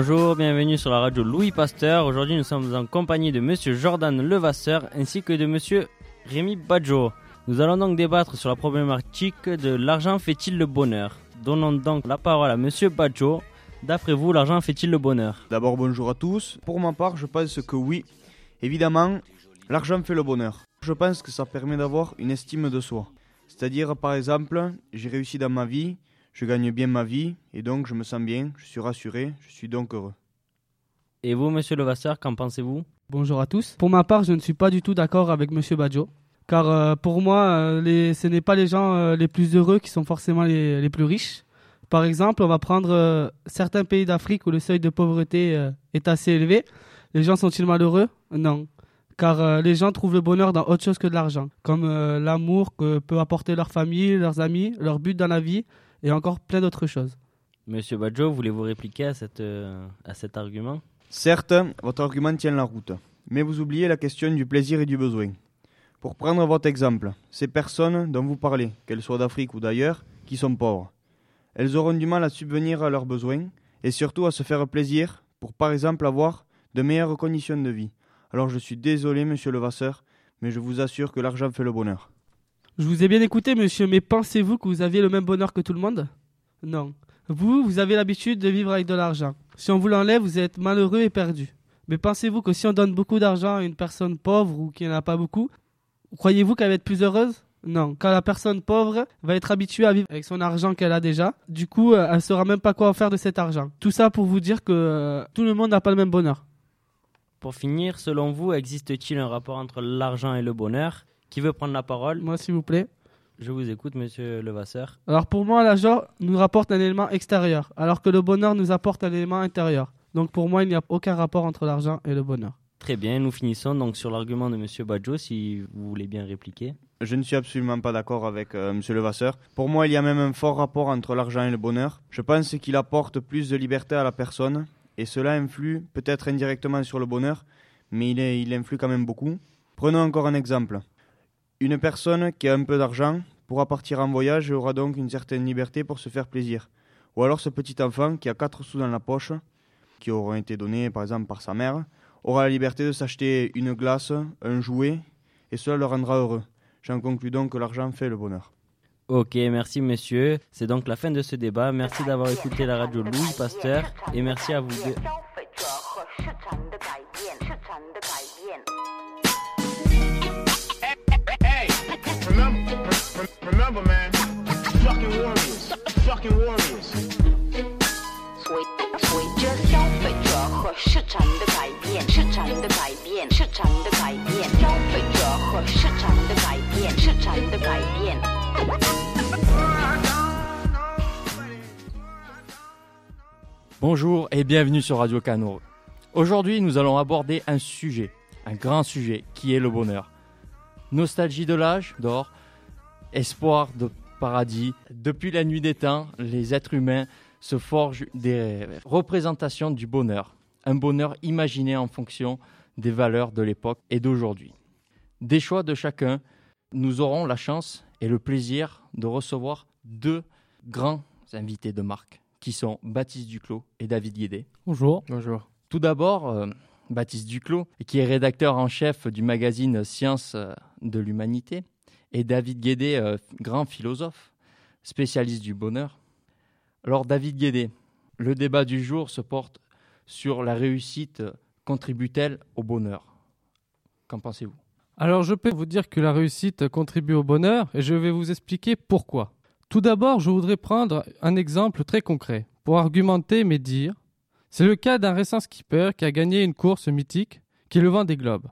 Bonjour, bienvenue sur la radio Louis Pasteur. Aujourd'hui, nous sommes en compagnie de monsieur Jordan Levasseur ainsi que de monsieur Rémi Badjo. Nous allons donc débattre sur la problématique de l'argent fait-il le bonheur? Donnons donc la parole à monsieur Badjo. D'après vous, l'argent fait-il le bonheur? D'abord, bonjour à tous. Pour ma part, je pense que oui. Évidemment, l'argent fait le bonheur. Je pense que ça permet d'avoir une estime de soi. C'est-à-dire, par exemple, j'ai réussi dans ma vie, je gagne bien ma vie, et donc je me sens bien, je suis rassuré, je suis donc heureux. Et vous, monsieur Levasseur, qu'en pensez-vous? Bonjour à tous. Pour ma part, je ne suis pas du tout d'accord avec Monsieur Badjo. Car euh, pour moi, euh, les, ce n'est pas les gens euh, les plus heureux qui sont forcément les, les plus riches. Par exemple, on va prendre certains pays d'Afrique où le seuil de pauvreté est assez élevé. Les gens sont-ils malheureux? Non. Car euh, les gens trouvent le bonheur dans autre chose que de l'argent, comme euh, l'amour que peut apporter leur famille, leurs amis, leur but dans la vie et encore plein d'autres choses. Monsieur Badjo, voulez-vous répliquer à, cette, euh, à cet argument? Certes, votre argument tient la route, mais vous oubliez la question du plaisir et du besoin. Pour prendre votre exemple, ces personnes dont vous parlez, qu'elles soient d'Afrique ou d'ailleurs, qui sont pauvres, elles auront du mal à subvenir à leurs besoins et surtout à se faire plaisir pour par exemple avoir de meilleures conditions de vie. Alors je suis désolé, monsieur Levasseur, mais je vous assure que l'argent fait le bonheur. Je vous ai bien écouté, monsieur, mais pensez-vous que vous aviez le même bonheur que tout le monde? Non. Vous, vous avez l'habitude de vivre avec de l'argent. Si on vous l'enlève, vous êtes malheureux et perdu. Mais pensez-vous que si on donne beaucoup d'argent à une personne pauvre ou qui n'en a pas beaucoup, croyez-vous qu'elle va être plus heureuse? Non. Car la personne pauvre va être habituée à vivre avec son argent qu'elle a déjà. Du coup, euh, elle ne saura même pas quoi en faire de cet argent. Tout ça pour vous dire que euh, tout le monde n'a pas le même bonheur. Pour finir, selon vous, existe-t-il un rapport entre l'argent et le bonheur? Qui veut prendre la parole Moi, s'il vous plaît. Je vous écoute, monsieur Levasseur. Alors pour moi, l'argent nous rapporte un élément extérieur, alors que le bonheur nous apporte un élément intérieur. Donc pour moi, il n'y a aucun rapport entre l'argent et le bonheur. Très bien, nous finissons donc sur l'argument de monsieur Badjo, si vous voulez bien répliquer. Je ne suis absolument pas d'accord avec euh, monsieur Levasseur. Pour moi, il y a même un fort rapport entre l'argent et le bonheur. Je pense qu'il apporte plus de liberté à la personne et cela influe peut-être indirectement sur le bonheur, mais il, est, il influe quand même beaucoup. Prenons encore un exemple. Une personne qui a un peu d'argent pourra partir en voyage et aura donc une certaine liberté pour se faire plaisir. Ou alors ce petit enfant qui a 4 sous dans la poche, qui auront été donnés par exemple par sa mère, aura la liberté de s'acheter une glace, un jouet, et cela le rendra heureux. J'en conclus donc que l'argent fait le bonheur. Ok, merci monsieur. C'est donc la fin de ce débat. Merci d'avoir écouté la radio Louis Pasteur et merci à vous deux. Remember, rem- remember, man, fucking warriors, fucking warriors. 随随着消费者和市场的改变，市场的改变，市场的改变，消费者和市场的改变，市场的改变。 Bonjour et bienvenue sur Radio Cano. Aujourd'hui, nous allons aborder un sujet, un grand sujet, qui est le bonheur. Nostalgie de l'âge d'or, espoir de paradis. Depuis la nuit des temps, les êtres humains se forgent des représentations du bonheur. Un bonheur imaginé en fonction des valeurs de l'époque et d'aujourd'hui. Des choix de chacun, nous aurons la chance et le plaisir de recevoir deux grands invités de marque qui sont Baptiste Duclos et David Guédé. Bonjour. Bonjour. Tout d'abord, euh, Baptiste Duclos, qui est rédacteur en chef du magazine Sciences euh, de l'Humanité, et David Guédé, euh, grand philosophe, spécialiste du bonheur. Alors, David Guédé, le débat du jour se porte sur la réussite contribue-t-elle au bonheur? Qu'en pensez-vous? Alors je peux vous dire que la réussite contribue au bonheur et je vais vous expliquer pourquoi. Tout d'abord, je voudrais prendre un exemple très concret pour argumenter mes dires. C'est le cas d'un récent skipper qui a gagné une course mythique qui est le vent des globes.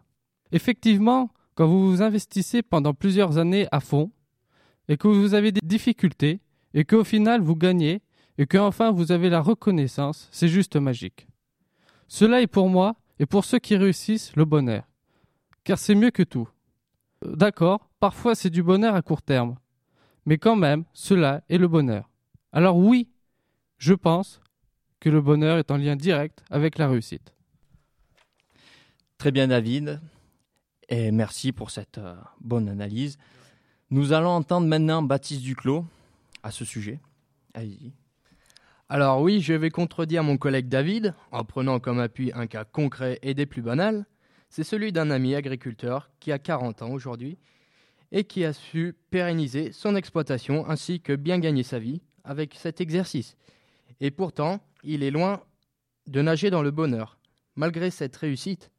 Effectivement, quand vous vous investissez pendant plusieurs années à fond et que vous avez des difficultés et qu'au final vous gagnez et qu'enfin vous avez la reconnaissance, c'est juste magique. Cela est pour moi et pour ceux qui réussissent le bonheur car c'est mieux que tout. D'accord, parfois c'est du bonheur à court terme, mais quand même, cela est le bonheur. Alors oui, je pense que le bonheur est en lien direct avec la réussite. Très bien, David, et merci pour cette euh, bonne analyse. Nous allons entendre maintenant Baptiste Duclos. à ce sujet. Allez-y. Alors oui, je vais contredire mon collègue David en prenant comme appui un cas concret et des plus banals. C'est celui d'un ami agriculteur qui a 40 ans aujourd'hui et qui a su pérenniser son exploitation ainsi que bien gagner sa vie avec cet exercice. Et pourtant, il est loin de nager dans le bonheur, malgré cette réussite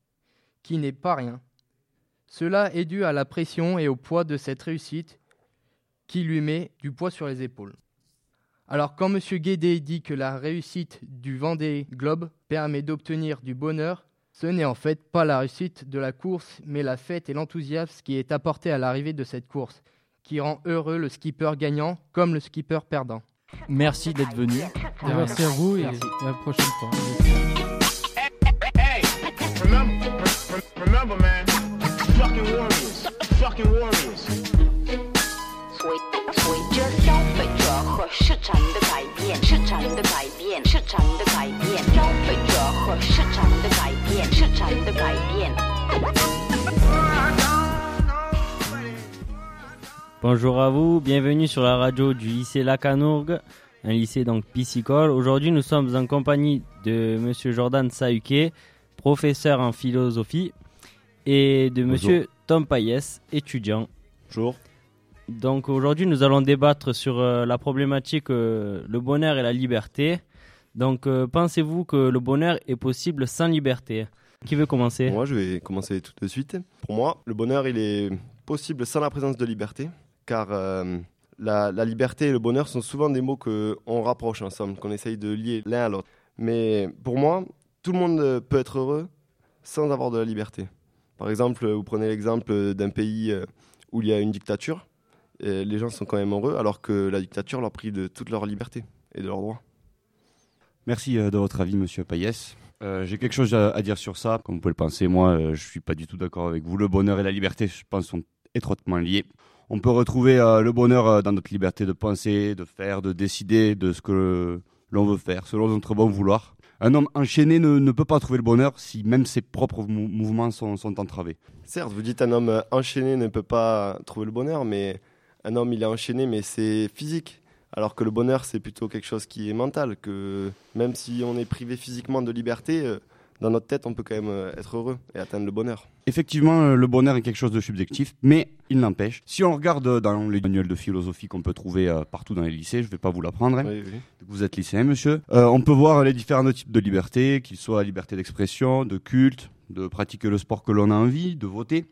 qui n'est pas rien. Cela est dû à la pression et au poids de cette réussite qui lui met du poids sur les épaules. Alors quand M. Guédé dit que la réussite du Vendée Globe permet d'obtenir du bonheur, ce n'est en fait pas la réussite de la course, mais la fête et l'enthousiasme qui est apporté à l'arrivée de cette course, qui rend heureux le skipper gagnant comme le skipper perdant. Merci d'être venu. Merci à vous et Merci. à la prochaine fois. fucking warriors, fucking warriors. 随随着消费者和市场的改变，市场的改变，市场的改变，消费者和市场的改变，市场的改变。 Bonjour à vous, bienvenue sur la radio du lycée Lacanourgue, un lycée donc piscicole. Aujourd'hui, nous sommes en compagnie de monsieur Jordan Sahuké, professeur en philosophie, et de monsieur Tom Payès, étudiant. Bonjour. Donc aujourd'hui, nous allons débattre sur euh, la problématique euh, le bonheur et la liberté. Donc euh, pensez-vous que le bonheur est possible sans liberté? Qui veut commencer? Moi, je vais commencer tout de suite. Pour moi, le bonheur, il est possible sans la présence de liberté, car la, la liberté et le bonheur sont souvent des mots qu'on rapproche ensemble, qu'on essaye de lier l'un à l'autre. Mais pour moi, tout le monde peut être heureux sans avoir de la liberté. Par exemple, vous prenez l'exemple d'un pays euh, où il y a une dictature, les gens sont quand même heureux, alors que la dictature leur prive de toute leur liberté et de leurs droits. Merci euh, de votre avis, monsieur Payès. Euh, J'ai quelque chose à, dire sur ça. Comme vous pouvez le penser, moi, euh, je suis pas du tout d'accord avec vous. Le bonheur et la liberté, je pense, sont étroitement liés. On peut retrouver euh, le bonheur euh, dans notre liberté de penser, de faire, de décider de ce que l'on veut faire, selon notre bon vouloir. Un homme enchaîné ne, ne peut pas trouver le bonheur si même ses propres mou- mouvements sont, sont entravés. Certes, vous dites un homme enchaîné ne peut pas trouver le bonheur, mais un homme il est enchaîné, mais c'est physique. Alors que le bonheur c'est plutôt quelque chose qui est mental. Que même si on est privé physiquement de liberté, euh, dans notre tête on peut quand même euh, être heureux et atteindre le bonheur. Effectivement, euh, le bonheur est quelque chose de subjectif, mais il n'empêche. Si on regarde dans les manuels de philosophie qu'on peut trouver euh, partout dans les lycées, je ne vais pas vous l'apprendre, hein, Oui, oui. vous êtes lycéen, monsieur, euh, on peut voir les différents types de liberté, qu'ils soient liberté d'expression, de culte, de pratiquer le sport que l'on a envie, de voter.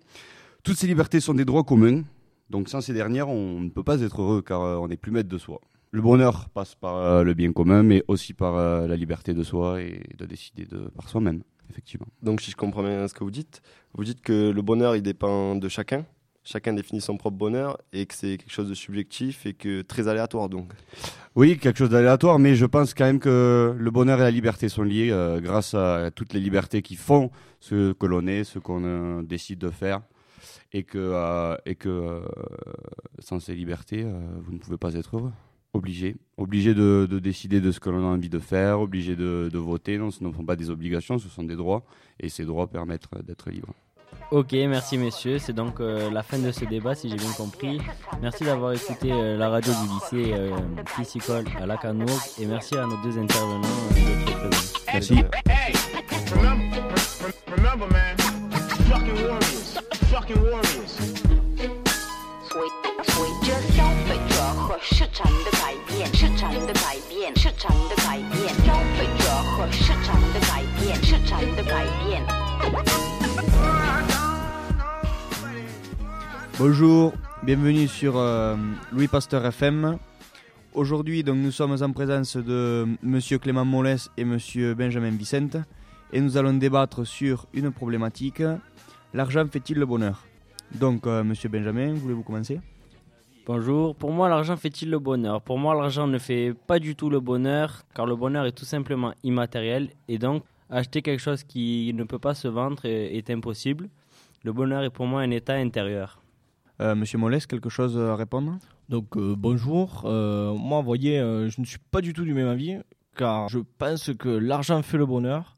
Toutes ces libertés sont des droits communs, donc sans ces dernières, on ne peut pas être heureux car euh, on n'est plus maître de soi. Le bonheur passe par euh, le bien commun, mais aussi par euh, la liberté de soi et de décider de, par soi-même, effectivement. Donc si je comprends bien ce que vous dites, vous dites que le bonheur il dépend de chacun? Chacun définit son propre bonheur et que c'est quelque chose de subjectif et que très aléatoire donc. Oui, quelque chose d'aléatoire, mais je pense quand même que le bonheur et la liberté sont liés euh, grâce à toutes les libertés qui font ce que l'on est, ce qu'on euh, décide de faire, et que, euh, et sans ces libertés, vous ne pouvez pas être heureux. Obligé, obligé de, de décider de ce que l'on a envie de faire, obligé de, voter. Non, ce ne sont pas des obligations, ce sont des droits, et ces droits permettent d'être libre. Ok, merci messieurs. C'est donc euh, la fin de ce débat, si j'ai bien compris. Merci d'avoir écouté euh, la radio du lycée euh, piscicole à Lacanourgue et merci à nos deux intervenants euh, d'être présents. Merci. Hey, Bonjour, bienvenue sur euh, Louis Pasteur FM. Aujourd'hui, donc, nous sommes en présence de Monsieur Clément Molès et Monsieur Benjamin Vicente, et nous allons débattre sur une problématique l'argent fait-il le bonheur? Donc, euh, Monsieur Benjamin, voulez-vous commencer? Bonjour, pour moi l'argent fait-il le bonheur? Pour moi l'argent ne fait pas du tout le bonheur car le bonheur est tout simplement immatériel et donc acheter quelque chose qui ne peut pas se vendre est, est impossible. Le bonheur est pour moi un état intérieur. Euh, Monsieur Molès, quelque chose à répondre? Donc euh, bonjour, Euh, moi vous voyez, je ne suis pas du tout du même avis, car je pense que l'argent fait le bonheur,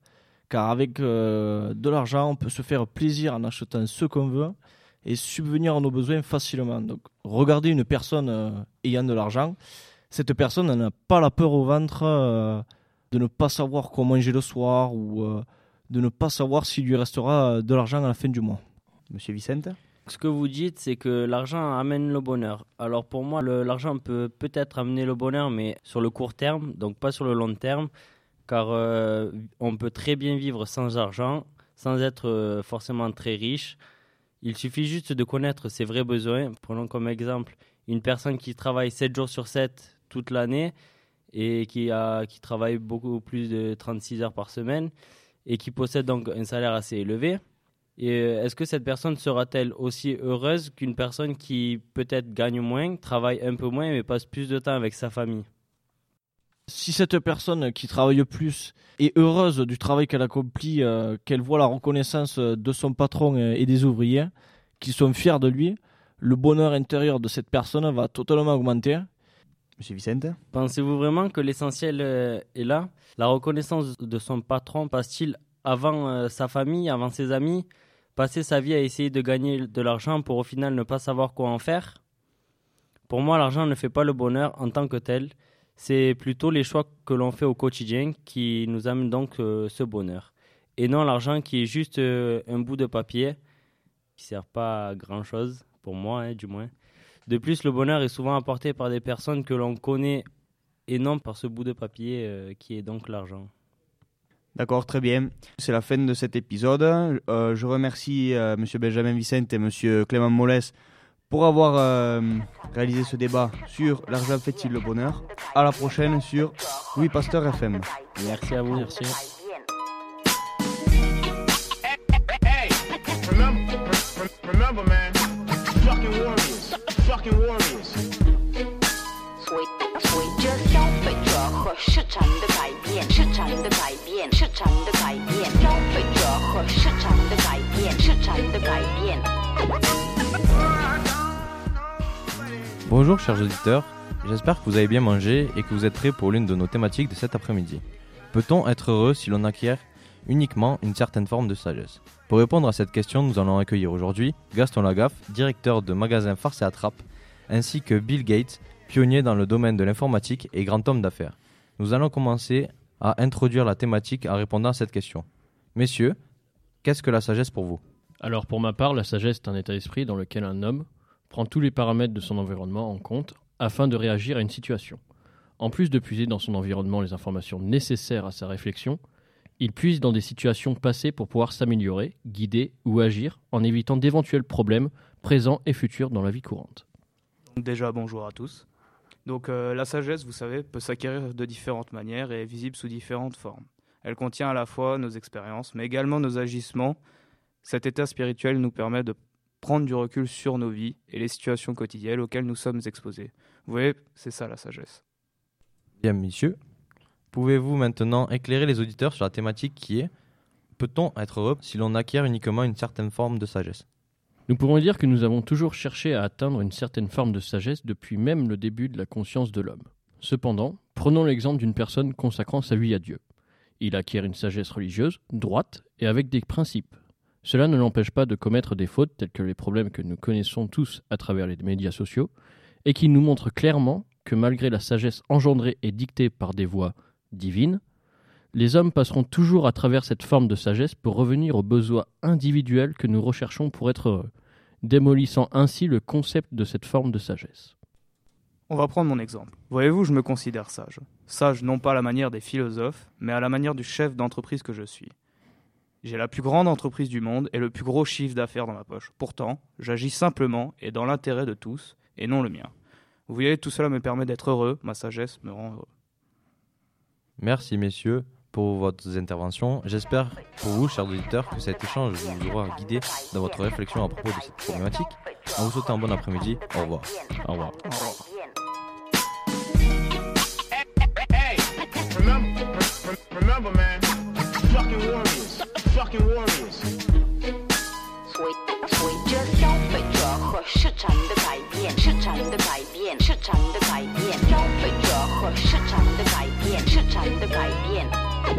car avec de l'argent on peut se faire plaisir en achetant ce qu'on veut et subvenir à nos besoins facilement. Donc regardez une personne euh, ayant de l'argent, cette personne n'a pas la peur au ventre euh, de ne pas savoir quoi manger le soir ou euh, de ne pas savoir s'il lui restera de l'argent à la fin du mois. Monsieur Vicente? Ce que vous dites, c'est que l'argent amène le bonheur. Alors pour moi, l'argent peut peut-être amener le bonheur, mais sur le court terme, donc pas sur le long terme, car euh, on peut très bien vivre sans argent, sans être euh, forcément très riche. Il suffit juste de connaître ses vrais besoins. Prenons comme exemple une personne qui travaille 7 jours sur 7 toute l'année et qui, a, qui travaille beaucoup plus de 36 heures par semaine et qui possède donc un salaire assez élevé. Et euh, est-ce que cette personne sera-t-elle aussi heureuse qu'une personne qui peut-être gagne moins, travaille un peu moins, mais passe plus de temps avec sa famille? Si cette personne qui travaille plus est heureuse du travail qu'elle accomplit, euh, qu'elle voit la reconnaissance de son patron et des ouvriers, qu'ils sont fiers de lui, le bonheur intérieur de cette personne va totalement augmenter. Monsieur Vicente? Pensez-vous vraiment que l'essentiel euh, est là? La reconnaissance de son patron passe-t-il avant euh, sa famille, avant ses amis? Passer sa vie à essayer de gagner de l'argent pour au final ne pas savoir quoi en faire? Pour moi, l'argent ne fait pas le bonheur en tant que tel. C'est plutôt les choix que l'on fait au quotidien qui nous amènent donc euh, ce bonheur. Et non l'argent qui est juste euh, un bout de papier qui sert pas à grand chose, pour moi hein, du moins. De plus, le bonheur est souvent apporté par des personnes que l'on connaît et non par ce bout de papier euh, qui est donc l'argent. D'accord, très bien. C'est la fin de cet épisode. Euh, je remercie euh, Monsieur Benjamin Vicente et Monsieur Clément Molès pour avoir euh, réalisé ce débat sur l'argent fait-il le bonheur. À la prochaine sur Louis Pasteur FM. Merci à vous. Merci. Remember, Bonjour chers auditeurs, j'espère que vous avez bien mangé et que vous êtes prêts pour l'une de nos thématiques de cet après-midi. Peut-on être heureux si l'on acquiert uniquement une certaine forme de sagesse? Pour répondre à cette question, nous allons accueillir aujourd'hui Gaston Lagaffe, directeur de magasin Farce et Attrape, ainsi que Bill Gates, pionnier dans le domaine de l'informatique et grand homme d'affaires. Nous allons commencer à introduire la thématique en répondant à cette question. Messieurs, qu'est-ce que la sagesse pour vous? Alors pour ma part, la sagesse est un état d'esprit dans lequel un homme prend tous les paramètres de son environnement en compte afin de réagir à une situation. En plus de puiser dans son environnement les informations nécessaires à sa réflexion, il puise dans des situations passées pour pouvoir s'améliorer, guider ou agir en évitant d'éventuels problèmes présents et futurs dans la vie courante. Déjà, bonjour à tous. Donc, euh, la sagesse, vous savez, peut s'acquérir de différentes manières et est visible sous différentes formes. Elle contient à la fois nos expériences, mais également nos agissements. Cet état spirituel nous permet de prendre du recul sur nos vies et les situations quotidiennes auxquelles nous sommes exposés. Vous voyez, c'est ça la sagesse. Bien, messieurs, pouvez-vous maintenant éclairer les auditeurs sur la thématique qui est Peut-on être heureux si l'on acquiert uniquement une certaine forme de sagesse? Nous pourrons dire que nous avons toujours cherché à atteindre une certaine forme de sagesse depuis même le début de la conscience de l'homme. Cependant, prenons l'exemple d'une personne consacrant sa vie à Dieu. Il acquiert une sagesse religieuse, droite et avec des principes. Cela ne l'empêche pas de commettre des fautes telles que les problèmes que nous connaissons tous à travers les médias sociaux, et qui nous montrent clairement que malgré la sagesse engendrée et dictée par des voies divines, les hommes passeront toujours à travers cette forme de sagesse pour revenir aux besoins individuels que nous recherchons pour être heureux, démolissant ainsi le concept de cette forme de sagesse. On va prendre mon exemple. Voyez-vous, je me considère sage. Sage non pas à la manière des philosophes, mais à la manière du chef d'entreprise que je suis. J'ai la plus grande entreprise du monde et le plus gros chiffre d'affaires dans ma poche. Pourtant, j'agis simplement et dans l'intérêt de tous, et non le mien. Vous voyez, tout cela me permet d'être heureux, ma sagesse me rend heureux. Merci messieurs pour votre intervention. J'espère pour vous, chers auditeurs, que cet échange vous aura guidé dans votre réflexion à propos de cette problématique. En vous souhaitant un bon après-midi. Au revoir. Au revoir. Remember, rem- remember, man, fucking warriors, fucking warriors. 所以，所以这消费者和市场的改变，市场的改变，市场的改变，消费者和市场的改变，市场的改变。 Hey,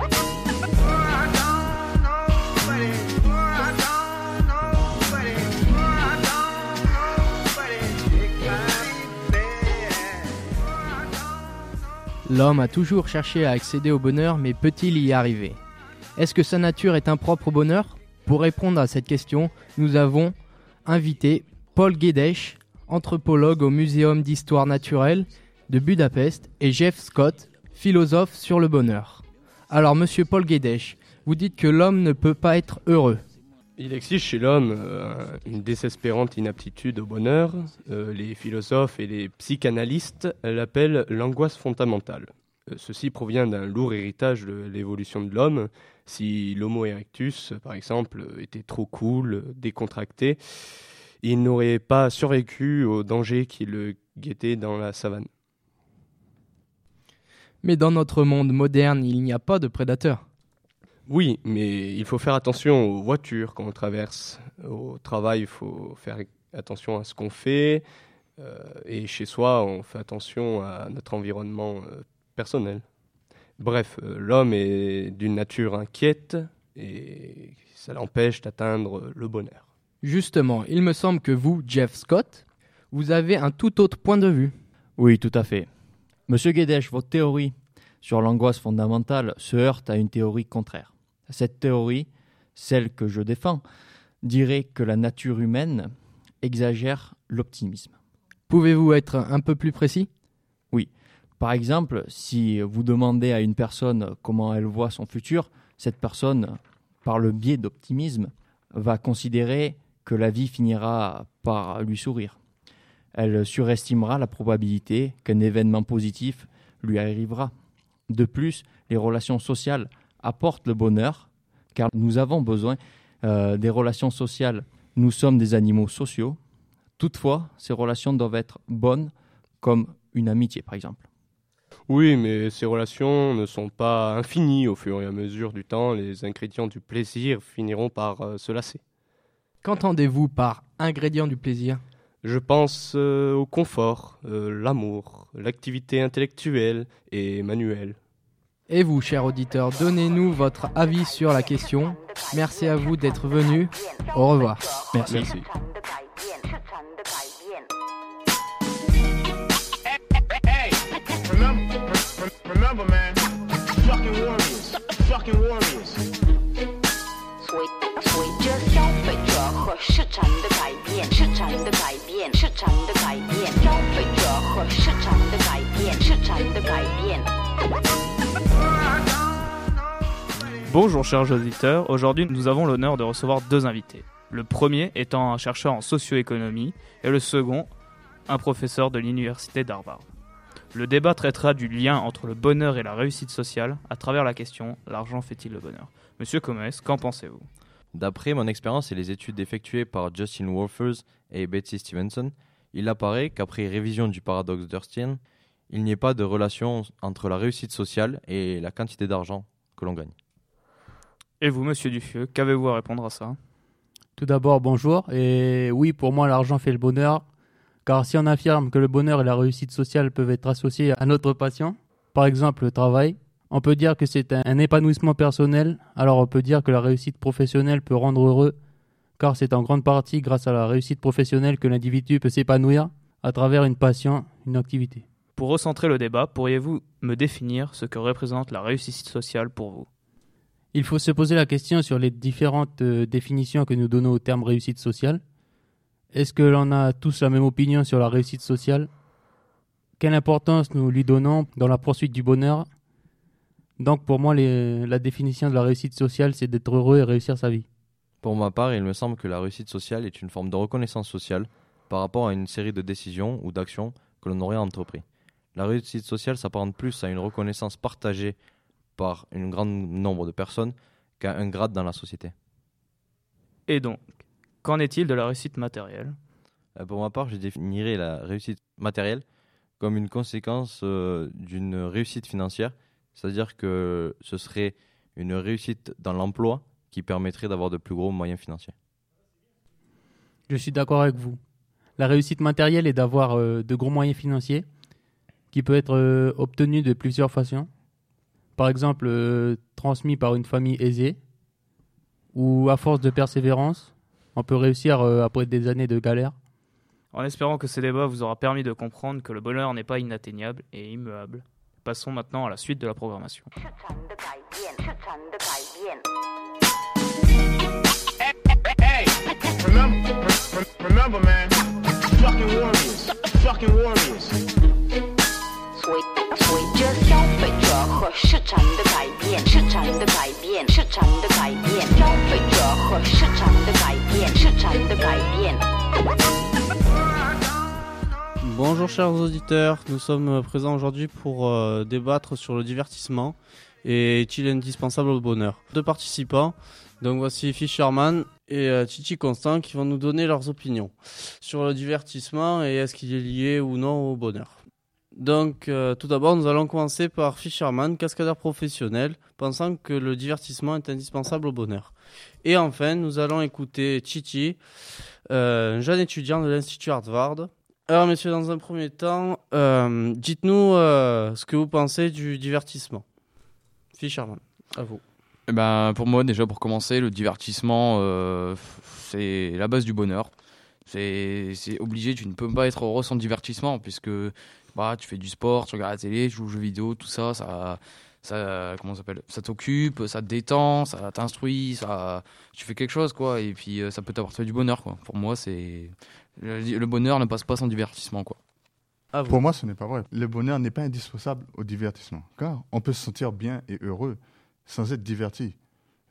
L'homme a toujours cherché à accéder au bonheur, mais peut-il y arriver Est-ce que sa nature est impropre au bonheur? Pour répondre à cette question, nous avons invité Paul Guédèche, anthropologue au Muséum d'histoire naturelle de Budapest, et Jeff Scott, philosophe sur le bonheur. Alors, monsieur Paul Guédèche, vous dites que l'homme ne peut pas être heureux. Il existe chez l'homme euh, une désespérante inaptitude au bonheur. Euh, les philosophes et les psychanalystes l'appellent l'angoisse fondamentale. Euh, ceci provient d'un lourd héritage de l'évolution de l'homme. Si l'Homo erectus, par exemple, était trop cool, décontracté, il n'aurait pas survécu aux dangers qui le guettaient dans la savane. Mais dans notre monde moderne, il n'y a pas de prédateurs. Oui, mais il faut faire attention aux voitures quand on traverse. Au travail, il faut faire attention à ce qu'on fait. Euh, et chez soi, on fait attention à notre environnement euh, personnel. Bref, euh, l'homme est d'une nature inquiète et ça l'empêche d'atteindre le bonheur. Justement, il me semble que vous, Jeff Scott, vous avez un tout autre point de vue. Oui, tout à fait. Monsieur Guédèche, votre théorie sur l'angoisse fondamentale se heurte à une théorie contraire. Cette théorie, celle que je défends, dirait que la nature humaine exagère l'optimisme. Pouvez-vous être un peu plus précis? Par exemple, si vous demandez à une personne comment elle voit son futur, cette personne, par le biais d'optimisme, va considérer que la vie finira par lui sourire. Elle surestimera la probabilité qu'un événement positif lui arrivera. De plus, les relations sociales apportent le bonheur, car nous avons besoin euh, des relations sociales. Nous sommes des animaux sociaux. Toutefois, ces relations doivent être bonnes, comme une amitié par exemple. Oui, mais ces relations ne sont pas infinies. Au fur et à mesure du temps, les ingrédients du plaisir finiront par euh, se lasser. Qu'entendez-vous par ingrédients du plaisir? Je pense euh, au confort, euh, l'amour, l'activité intellectuelle et manuelle. Et vous, cher auditeur, donnez-nous votre avis sur la question. Merci à vous d'être venu. Au revoir. Merci. Merci. Bonjour chers auditeurs, aujourd'hui nous avons l'honneur de recevoir deux invités. Le premier étant un chercheur en socio-économie et le second un professeur de l'université d'Harvard. Le débat traitera du lien entre le bonheur et la réussite sociale à travers la question l'argent fait-il le bonheur? Monsieur Comès, qu'en pensez-vous? D'après mon expérience et les études effectuées par Justin Wolfers et Betsy Stevenson, il apparaît qu'après révision du paradoxe d'Erskine, il n'y ait pas de relation entre la réussite sociale et la quantité d'argent que l'on gagne. Et vous, monsieur Dufieux, qu'avez-vous à répondre à ça? Tout d'abord, bonjour. Et oui, pour moi, l'argent fait le bonheur. Car si on affirme que le bonheur et la réussite sociale peuvent être associés à notre passion, par exemple le travail, on peut dire que c'est un, épanouissement personnel. Alors on peut dire que la réussite professionnelle peut rendre heureux, car c'est en grande partie grâce à la réussite professionnelle que l'individu peut s'épanouir à travers une passion, une activité. Pour recentrer le débat, pourriez-vous me définir ce que représente la réussite sociale pour vous? Il faut se poser la question sur les différentes euh, définitions que nous donnons au terme réussite sociale. Est-ce que l'on a tous la même opinion sur la réussite sociale? Quelle importance nous lui donnons dans la poursuite du bonheur? Donc pour moi, les- la définition de la réussite sociale, c'est d'être heureux et réussir sa vie. Pour ma part, il me semble que la réussite sociale est une forme de reconnaissance sociale par rapport à une série de décisions ou d'actions que l'on aurait entrepris. La réussite sociale s'apparente plus à une reconnaissance partagée par un grand nombre de personnes qu'à un grade dans la société. Et donc, qu'en est-il de la réussite matérielle? Euh, Pour ma part, je définirais la réussite matérielle comme une conséquence euh, d'une réussite financière, c'est-à-dire que ce serait une réussite dans l'emploi qui permettrait d'avoir de plus gros moyens financiers. Je suis d'accord avec vous. La réussite matérielle est d'avoir euh, de gros moyens financiers qui peut être euh, obtenu de plusieurs façons. Par exemple, euh, transmis par une famille aisée ou à force de persévérance, on peut réussir euh, après des années de galère. En espérant que ce débat vous aura permis de comprendre que le bonheur n'est pas inatteignable et immuable. Passons maintenant à la suite de la programmation. Hey, remember, re- remember, man, fucking warriors, fucking warriors. 随随着消费者和市场的改变，市场的改变，市场的改变，消费者和市场的改变，市场的改变。 Bonjour chers auditeurs, nous sommes présents aujourd'hui pour euh, débattre sur le divertissement et est-il indispensable au bonheur Deux participants, donc voici Fisherman et euh, Titi Constant qui vont nous donner leurs opinions sur le divertissement et est-ce qu'il est lié ou non au bonheur. Donc euh, tout d'abord nous allons commencer par Fisherman, cascadeur professionnel, pensant que le divertissement est indispensable au bonheur. Et enfin nous allons écouter Titi, euh, un jeune étudiant de l'Institut Harvard, alors, messieurs, dans un premier temps, euh, dites-nous ce que vous pensez du divertissement. Fisherman, à vous. Eh ben, pour moi, déjà, pour commencer, le divertissement, c'est la base du bonheur. C'est obligé, tu ne peux pas être heureux sans divertissement, puisque bah, tu fais du sport, tu regardes la télé, tu joues aux jeux vidéo, tout ça, ça, ça comment s'appelle? Ça t'occupe, ça te détend, ça t'instruit, ça, tu fais quelque chose, quoi, et puis euh, ça peut t'apporter du bonheur, quoi. Pour moi, c'est le, bonheur ne passe pas sans divertissement, quoi. Pour moi, ce n'est pas vrai. Le bonheur n'est pas indispensable au divertissement, car on peut se sentir bien et heureux sans être diverti.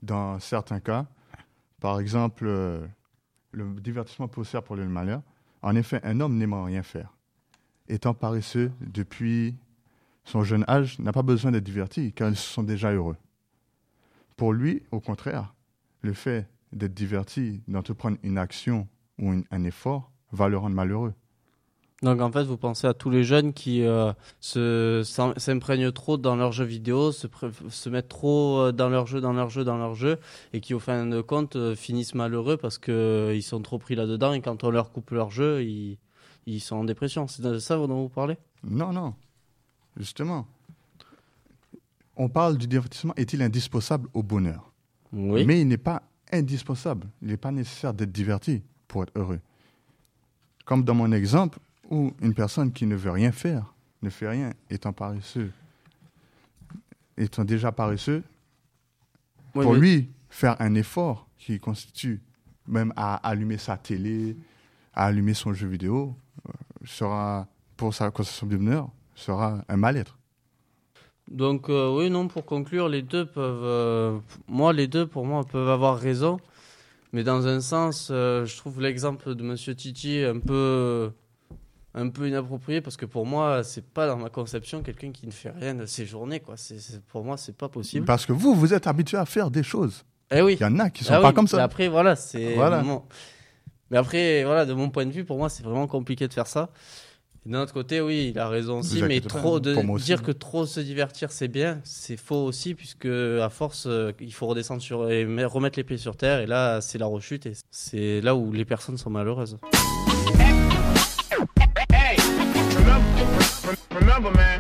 Dans certains cas, par exemple, euh, le divertissement peut servir pour le malheur. En effet, un homme n'aimant rien faire, étant paresseux depuis son jeune âge, n'a pas besoin d'être diverti, car ils sont déjà heureux. Pour lui, au contraire, le fait d'être diverti, d'entreprendre une action ou un effort, va le rendre malheureux. Donc, en fait, vous pensez à tous les jeunes qui euh, s'imprègnent trop dans leurs jeux vidéo, se, se mettent trop euh, dans leur jeu, dans leur jeu, dans leur jeu, et qui, au fin de compte, euh, finissent malheureux parce qu'ils sont trop pris là-dedans, et quand on leur coupe leur jeu, ils, ils sont en dépression. C'est de ça dont vous parlez? Non, non. Justement. On parle du divertissement, est-il indispensable au bonheur? Oui. Mais il n'est pas indispensable. Il n'est pas nécessaire d'être diverti pour être heureux. Comme dans mon exemple, où une personne qui ne veut rien faire, ne fait rien, étant paresseux, étant déjà paresseux, pour mais- lui, faire un effort qui constitue même à allumer sa télé, à allumer son jeu vidéo, sera, pour sa conception du bonheur, sera un mal-être. Donc euh, oui, non, pour conclure, les deux peuvent... euh, moi, les deux, pour moi, peuvent avoir raison. Mais dans un sens, euh, je trouve l'exemple de Monsieur Titi un peu, un peu inapproprié parce que pour moi, c'est pas dans ma conception quelqu'un qui ne fait rien de ses journées. Quoi. C'est, pour moi, c'est pas possible. Parce que vous, vous êtes habitué à faire des choses. Eh oui. Il y en a qui sont Ah pas oui, comme ça. Après, voilà, c'est. Voilà. Mais après, voilà, de mon point de vue, pour moi, c'est vraiment compliqué de faire ça. D'un autre côté, oui, il a raison aussi, mais trop de aussi. dire que trop se divertir c'est bien, c'est faux aussi puisque à force euh, il faut redescendre sur et me- remettre les pieds sur terre et là c'est la rechute et c'est là où les personnes sont malheureuses. Hey, remember, re- remember, man,